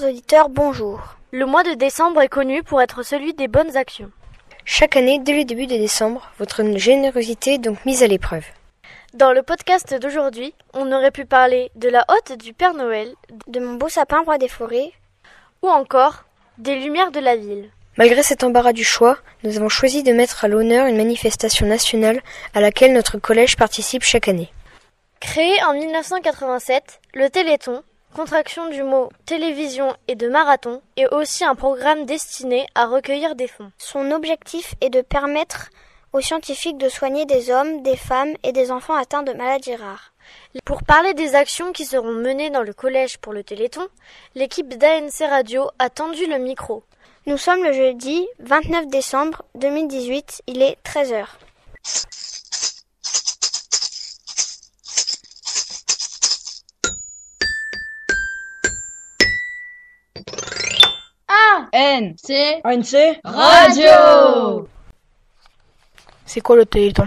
Chers auditeurs, bonjour. Le mois de décembre est connu pour être celui des bonnes actions. Chaque année, dès le début de décembre, votre générosité est donc mise à l'épreuve. Dans le podcast d'aujourd'hui, on aurait pu parler de la hotte du Père Noël, De mon beau sapin roi des forêts, ou encore des lumières de la ville. Malgré cet embarras du choix, nous avons choisi de mettre à l'honneur une manifestation nationale à laquelle notre collège participe chaque année. Créé en 1987, le Téléthon, contraction du mot télévision et de marathon, est aussi un programme destiné à recueillir des fonds. son objectif est de permettre aux scientifiques de soigner des hommes, des femmes et des enfants atteints de maladies rares. Pour parler des actions qui seront menées dans le collège pour le Téléthon, l'équipe d'ANC Radio a tendu le micro. Nous sommes le jeudi 29 décembre 2018, il est 13h. N, C, ANC Radio C'est quoi le téléthon?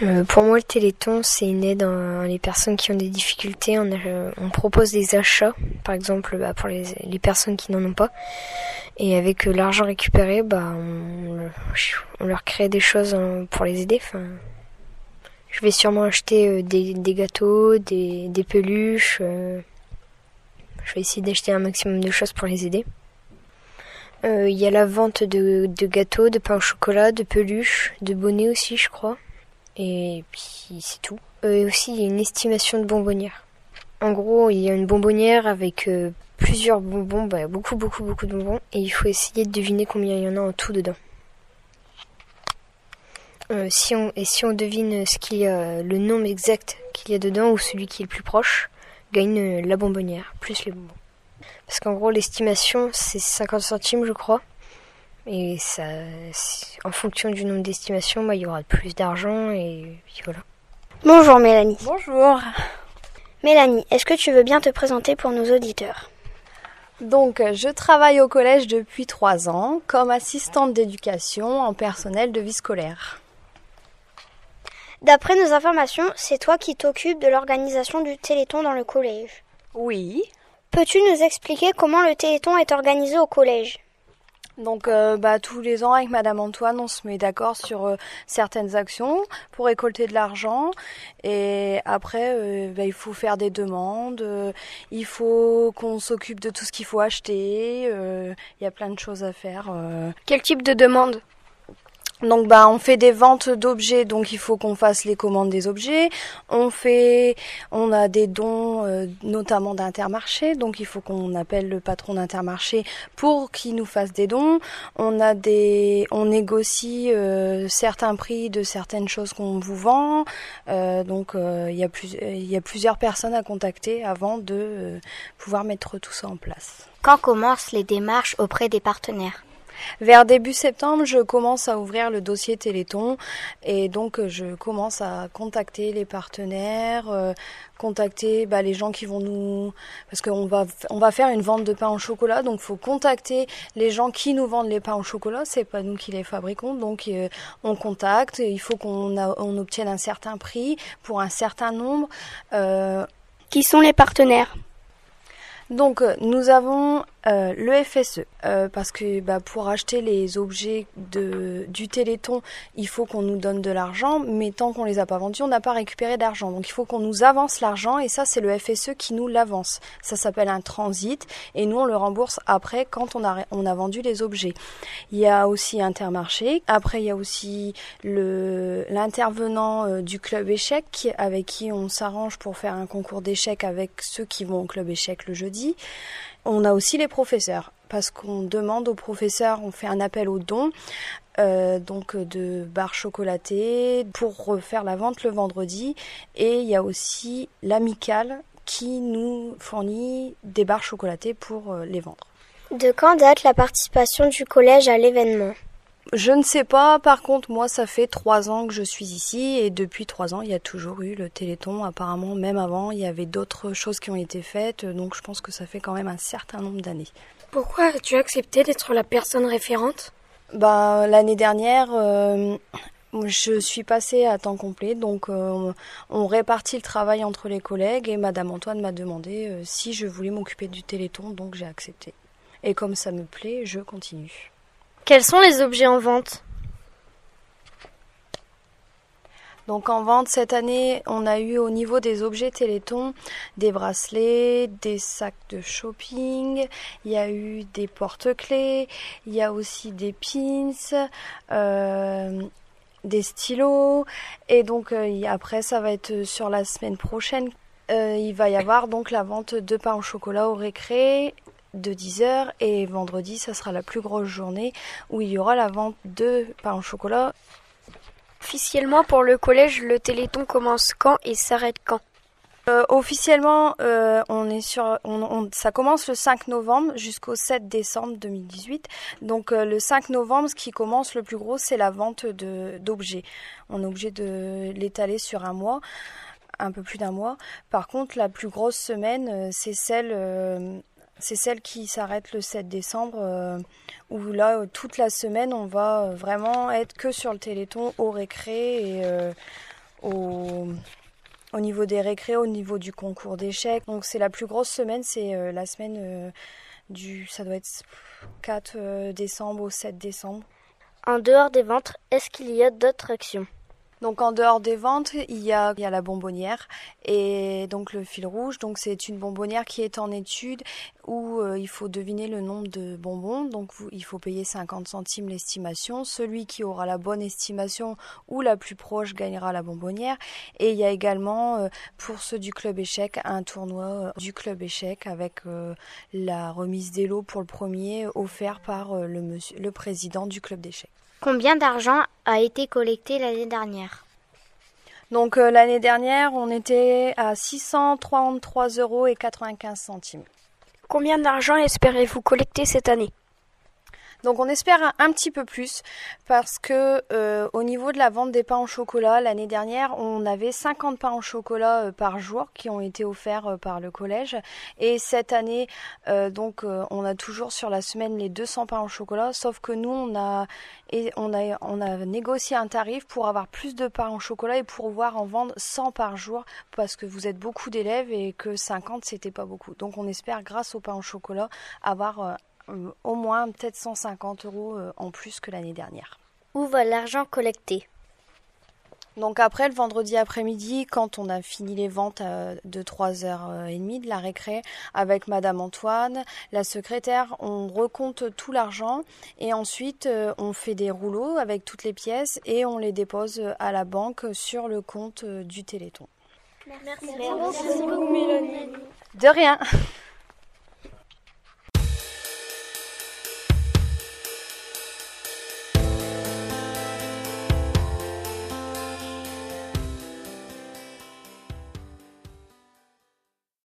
Euh, pour moi, le Téléthon, c'est une aide à les personnes qui ont des difficultés. On, a- on propose des achats, par exemple, bah, pour les, les personnes qui n'en ont pas. Et avec euh, l'argent récupéré, bah, on, le- on leur crée des choses hein, pour les aider. Enfin, je vais sûrement acheter euh, des, des gâteaux, des, des peluches. euh, je vais essayer d'acheter un maximum de choses pour les aider. Euh, Il y a la vente de, gâteaux, de pain au chocolat, de peluches, de bonnets aussi, je crois. Et puis c'est tout. Euh, et aussi, il y a une estimation de bonbonnière. En gros, il y a une bonbonnière avec euh, plusieurs bonbons, bah, beaucoup, beaucoup, beaucoup de bonbons, et il faut essayer de deviner combien il y en a en tout dedans. Euh, si on, et si on devine ce qu'il y a, le nombre exact qu'il y a dedans, ou celui qui est le plus proche, gagne euh, la bonbonnière, plus les bonbons. Parce qu'en gros, l'estimation, c'est 50 centimes, je crois. Et ça, en fonction du nombre d'estimations, bah, il y aura plus d'argent et puis voilà. Bonjour Mélanie. Bonjour. Mélanie, est-ce que tu veux bien te présenter pour nos auditeurs? Donc, je travaille au collège depuis trois ans comme assistante d'éducation en personnel de vie scolaire. D'après nos informations, c'est toi qui t'occupes de l'organisation du Téléthon dans le collège. Oui. Peux-tu nous expliquer comment le Téléthon est organisé au collège? Donc, euh, bah, tous les ans, avec Madame Antoine, on se met d'accord sur euh, certaines actions pour récolter de l'argent. Et après, euh, bah, il faut faire des demandes. il faut qu'on s'occupe de tout ce qu'il faut acheter. Il y a plein de choses à faire. Quel type de demande Donc bah on fait des ventes d'objets, donc il faut qu'on fasse les commandes des objets. On fait, on a des dons, euh, notamment d'Intermarché, donc il faut qu'on appelle le patron d'Intermarché pour qu'il nous fasse des dons. On a des, on négocie euh, certains prix de certaines choses qu'on vous vend. Euh, donc euh, il y il y a plusieurs personnes à contacter avant de pouvoir mettre tout ça en place. Quand commencent les démarches auprès des partenaires? Vers début septembre, je commence à ouvrir le dossier Téléthon et donc euh, je commence à contacter les partenaires, euh, contacter bah, les gens qui vont nous parce qu'on va on va faire une vente de pain au chocolat donc faut contacter les gens qui nous vendent les pains au chocolat, c'est pas nous qui les fabriquons donc euh, on contacte, il faut qu'on a- on obtienne un certain prix pour un certain nombre euh, Qui sont les partenaires? donc nous avons euh, le FSE euh, parce que bah, pour acheter les objets de, du Téléthon, il faut qu'on nous donne de l'argent, mais tant qu'on les a pas vendus, on n'a pas récupéré d'argent. Donc il faut qu'on nous avance l'argent et ça c'est le FSE qui nous l'avance. Ça s'appelle un transit et nous on le rembourse après quand on a on a vendu les objets. Il y a aussi Intermarché. Après il y a aussi l'intervenant euh, du club échec avec qui on s'arrange pour faire un concours d'échecs avec ceux qui vont au club échec le jeudi. On a aussi les professeurs parce qu'on demande aux professeurs, on fait un appel aux dons. euh, donc de barres chocolatées pour faire la vente le vendredi et il y a aussi l'amicale qui nous fournit des barres chocolatées pour euh, les vendre. De quand date la participation du collège à l'événement? Je ne sais pas, par contre, moi, ça fait trois ans que je suis ici et depuis trois ans, il y a toujours eu le Téléthon. Apparemment, même avant, il y avait d'autres choses qui ont été faites, donc je pense que ça fait quand même un certain nombre d'années. Pourquoi as-tu accepté d'être la personne référente? Bah, l'année dernière, euh, Je suis passée à temps complet, donc euh, on répartit le travail entre les collègues et Madame Antoine m'a demandé euh, si je voulais m'occuper du Téléthon, donc j'ai accepté. Et comme ça me plaît, je continue. Quels sont les objets en vente? Donc en vente cette année, on a eu au niveau des objets Téléthon des bracelets, des sacs de shopping, il y a eu des porte-clés, il y a aussi des pins, euh, des stylos et donc euh, après ça va être sur la semaine prochaine. Euh, il va y avoir donc la vente de pain au chocolat au récré de 10h et vendredi ça sera la plus grosse journée où il y aura la vente de pain au chocolat Officiellement pour le collège, le Téléthon commence quand et s'arrête quand? Euh, officiellement, euh, on est sur, on, on- ça commence le 5 novembre jusqu'au 7 décembre 2018. Donc euh, le 5 novembre, ce qui commence le plus gros, c'est la vente de d'objets. On est obligé de l'étaler sur un mois, un peu plus d'un mois. Par contre, la plus grosse semaine, c'est celle, c'est celle qui s'arrête le 7 décembre, euh, où là, euh, toute la semaine, on va euh, vraiment être que sur le Téléthon au récré et au au niveau des récrés, au niveau du concours d'échecs. Donc c'est la plus grosse semaine, c'est la semaine du, ça doit être 4 euh, décembre au 7 décembre. En dehors des ventes, est-ce qu'il y a d'autres actions? Donc en dehors des ventes, il y a, la bonbonnière et donc le fil rouge. Donc c'est une bonbonnière qui est en étude où euh, il faut deviner le nombre de bonbons. Donc il faut payer 50 centimes l'estimation. Celui qui aura la bonne estimation ou la plus proche gagnera la bonbonnière. Et il y a également euh, pour ceux du club échec un tournoi euh, du club échec avec la remise des lots pour le premier offert par le, monsieur, le président du club d'échecs. Combien d'argent a été collecté l'année dernière Donc euh, l'année dernière, on était à 633 euros et 95 centimes. Combien d'argent espérez-vous collecter cette année? Donc on espère un, petit peu plus parce que euh, au niveau de la vente des pains au chocolat l'année dernière, on avait 50 pains au chocolat euh, par jour qui ont été offerts euh, par le collège et cette année donc on a toujours sur la semaine les 200 pains au chocolat sauf que nous on a et on a on a négocié un tarif pour avoir plus de pains au chocolat et pouvoir en vendre 100 par jour parce que vous êtes beaucoup d'élèves et que 50 c'était pas beaucoup. Donc on espère grâce au pain au chocolat avoir au moins peut-être 150 euros euh, en plus que l'année dernière. Où va l'argent collecté? Donc après, le vendredi après-midi, quand on a fini les ventes euh, de 3h30 de la récré avec Madame Antoine, la secrétaire, on recompte tout l'argent et ensuite euh, on fait des rouleaux avec toutes les pièces et on les dépose à la banque sur le compte euh, du Téléthon. Merci. De rien